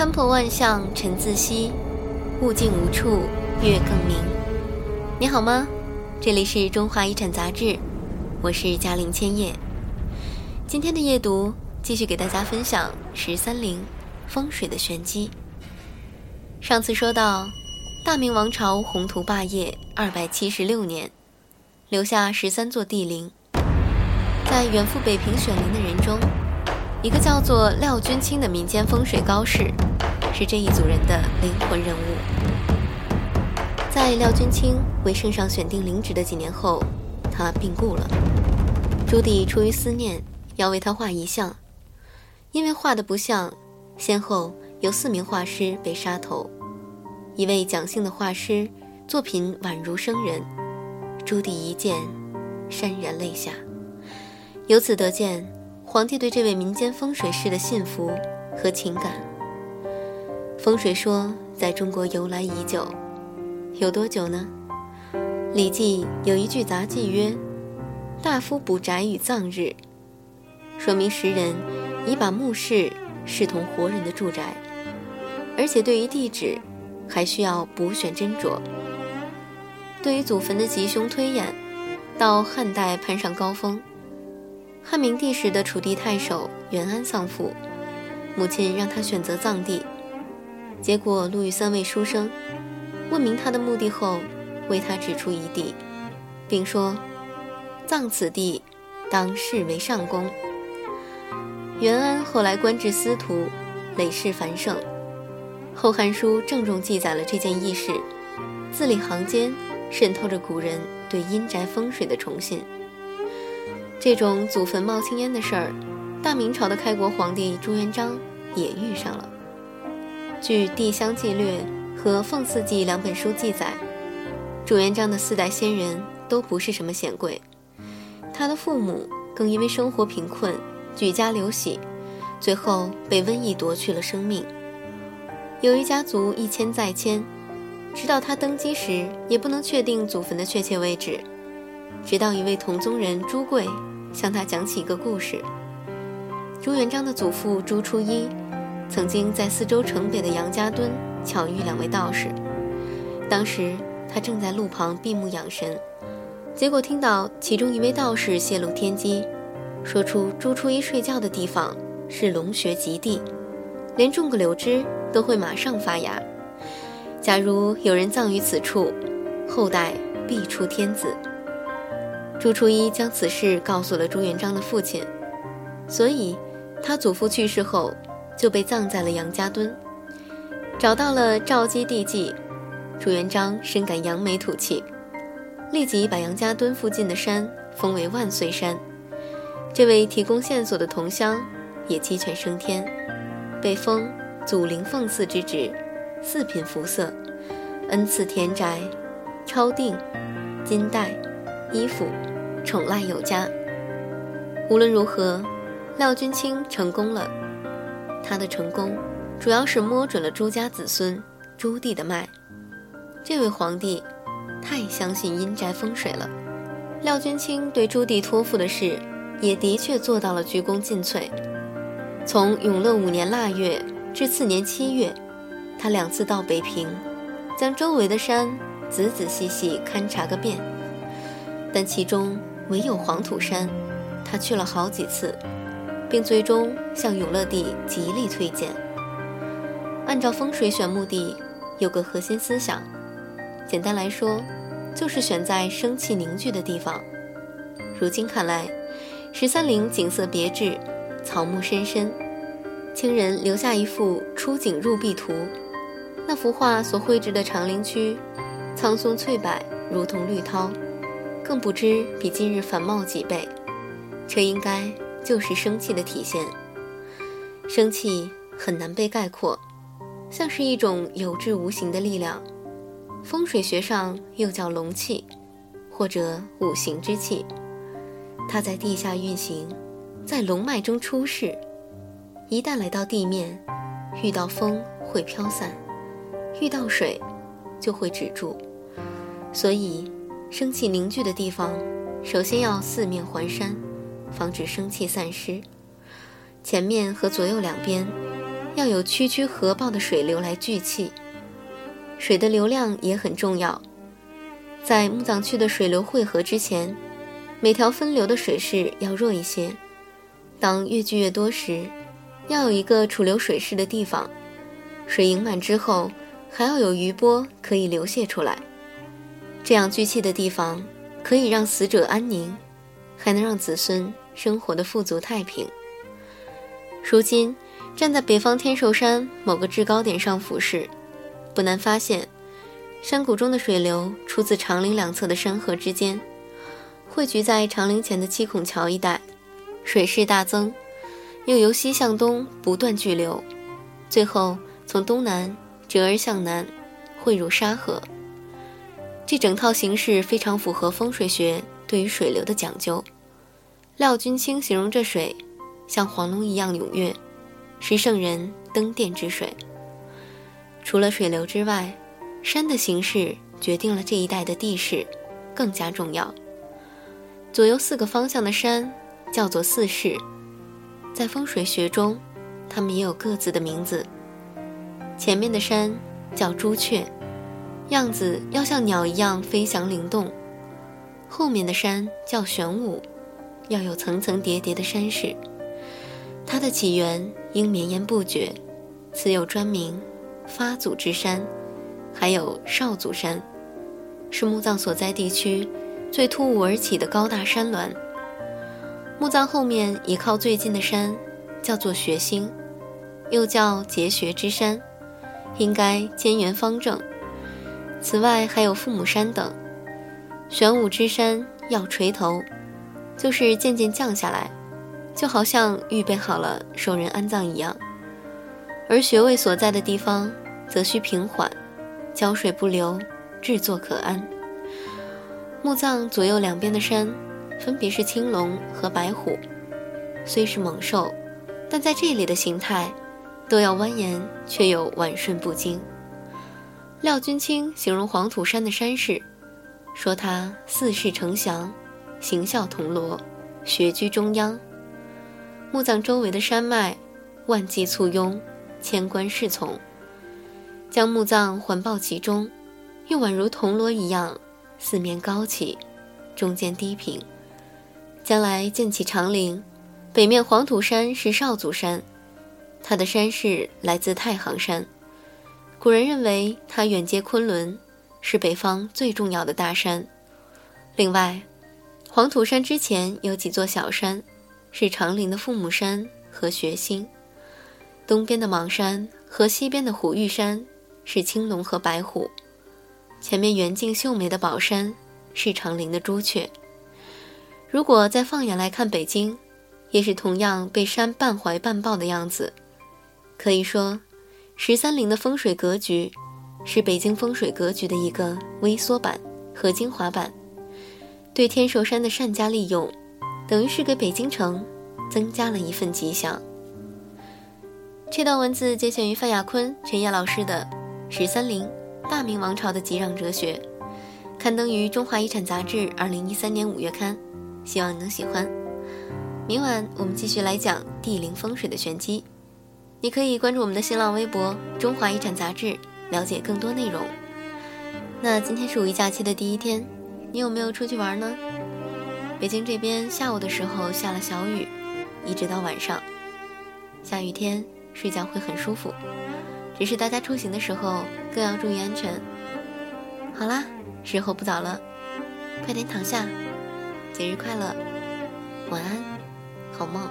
看破万象，沉自息；物尽无处，月更明。你好吗？这里是中华遗产杂志，我是嘉玲千叶。今天的夜读继续给大家分享十三陵风水的玄机。上次说到，大明王朝宏图霸业二百七十六年，留下十三座帝陵。在远赴北平选陵的人中，一个叫做廖君清的民间风水高士，是这一组人的灵魂人物。在廖君清为圣上选定陵址的几年后，他病故了。朱棣出于思念，要为他画遗像，因为画的不像，先后有四名画师被杀头。一位蒋姓的画师作品宛如生人，朱棣一见，潸然泪下。由此得见。皇帝对这位民间风水师的信服和情感。风水说在中国由来已久，有多久呢？《礼记》有一句杂记曰：“大夫补宅与葬日”，说明时人已把墓室视同活人的住宅，而且对于地址还需要补选斟酌。对于祖坟的吉凶推演，到汉代攀上高峰。汉明帝时的楚地太守袁安丧父，母亲让他选择葬地，结果路遇三位书生，问明他的目的后，为他指出一地，并说：“葬此地，当视为上公。”袁安后来官至司徒，累世繁盛，《后汉书》郑重记载了这件轶事，字里行间渗透着古人对阴宅风水的崇信。这种祖坟冒青烟的事儿，大明朝的开国皇帝朱元璋也遇上了。据《地乡纪略》和《凤四记》两本书记载，朱元璋的四代先人都不是什么显贵，他的父母更因为生活贫困，举家流徙，最后被瘟疫夺去了生命。有一家族一迁再迁，直到他登基时，也不能确定祖坟的确切位置。直到一位同宗人朱贵向他讲起一个故事：朱元璋的祖父朱初一曾经在四周城北的杨家墩巧遇两位道士。当时他正在路旁闭目养神，结果听到其中一位道士泄露天机，说出朱初一睡觉的地方是龙穴极地，连种个柳枝都会马上发芽。假如有人葬于此处，后代必出天子。朱初一将此事告诉了朱元璋的父亲，所以他祖父去世后就被葬在了杨家墩。找到了赵基地迹，朱元璋深感扬眉吐气，立即把杨家墩附近的山封为万岁山。这位提供线索的同乡也鸡犬升天，被封祖灵奉祀之职，四品服色，恩赐田宅、超定、金带、衣服。宠赖有加。无论如何，廖君清成功了。他的成功，主要是摸准了朱家子孙朱棣的脉。这位皇帝太相信阴宅风水了。廖君清对朱棣托付的事，也的确做到了鞠躬尽瘁。从永乐五年腊月至次年七月，他两次到北平，将周围的山仔仔细细勘察个遍。但其中唯有黄土山，他去了好几次，并最终向永乐帝极力推荐。按照风水选墓地，有个核心思想，简单来说，就是选在生气凝聚的地方。如今看来，十三陵景色别致，草木深深。清人留下一幅《出景入壁图》，那幅画所绘制的长陵区，苍松翠柏，如同绿涛。更不知比今日繁茂几倍，这应该就是生气的体现。生气很难被概括，像是一种有质无形的力量，风水学上又叫龙气，或者五行之气。它在地下运行，在龙脉中出世，一旦来到地面，遇到风会飘散，遇到水就会止住，所以。生气凝聚的地方，首先要四面环山，防止生气散失。前面和左右两边要有区区河爆的水流来聚气。水的流量也很重要，在墓葬区的水流汇合之前，每条分流的水势要弱一些。当越聚越多时，要有一个储留水势的地方，水盈满之后，还要有余波可以流泄出来。这样聚气的地方，可以让死者安宁，还能让子孙生活的富足太平。如今，站在北方天寿山某个制高点上俯视。不难发现，山谷中的水流出自长陵两侧的山河之间，汇聚在长陵前的七孔桥一带，水势大增，又由西向东不断聚流，最后从东南折而向南，汇入沙河。这整套形式非常符合风水学对于水流的讲究。廖君清形容这水像黄龙一样踊跃，是圣人登殿之水。除了水流之外，山的形势决定了这一带的地势，更加重要。左右四个方向的山叫做四势，在风水学中，它们也有各自的名字。前面的山叫朱雀，样子要像鸟一样飞翔灵动；后面的山叫玄武，要有层层叠叠的山势。它的起源应绵延不绝，此有专名。发祖之山，还有少祖山，是墓葬所在地区最突兀而起的高大山峦。墓葬后面倚靠最近的山叫做穴星，又叫结穴之山，应该尖圆方正。此外还有父母山等。玄武之山要垂头，就是渐渐降下来，就好像预备好了受人安葬一样。而穴位所在的地方。则需平缓，浇水不流，制作可安。墓葬左右两边的山，分别是青龙和白虎，虽是猛兽，但在这里的形态，都要蜿蜒却又婉顺不惊。廖君清形容黄土山的山势，说它四世呈祥，形效铜锣，穴居中央。墓葬周围的山脉，万骑簇拥，千官侍从。将墓葬环抱其中，又宛如铜锣一样，四面高起，中间低平。将来建起长陵，北面黄土山是少祖山，它的山势来自太行山。古人认为它远接昆仑，是北方最重要的大山。另外，黄土山之前有几座小山，是长陵的父母山和学星。东边的邙山和西边的虎峪山。是青龙和白虎，前面圆净秀美的宝山是长陵的朱雀。如果再放眼来看北京，也是同样被山半怀半抱的样子。可以说，十三陵的风水格局是北京风水格局的一个微缩版和精华版。对天寿山的善加利用，等于是给北京城增加了一份吉祥。这段文字节选于范亚坤、陈烨老师的。十三陵，大明王朝的吉壤哲学，刊登于《中华遗产》杂志二零一三年五月刊，希望你能喜欢。明晚我们继续来讲地灵风水的玄机，你可以关注我们的新浪微博“中华遗产杂志”，了解更多内容。那今天是五一假期的第一天，你有没有出去玩呢？北京这边下午的时候下了小雨，一直到晚上。下雨天睡觉会很舒服。只是大家出行的时候更要注意安全。好啦，时候不早了，快点躺下，节日快乐，晚安，好梦。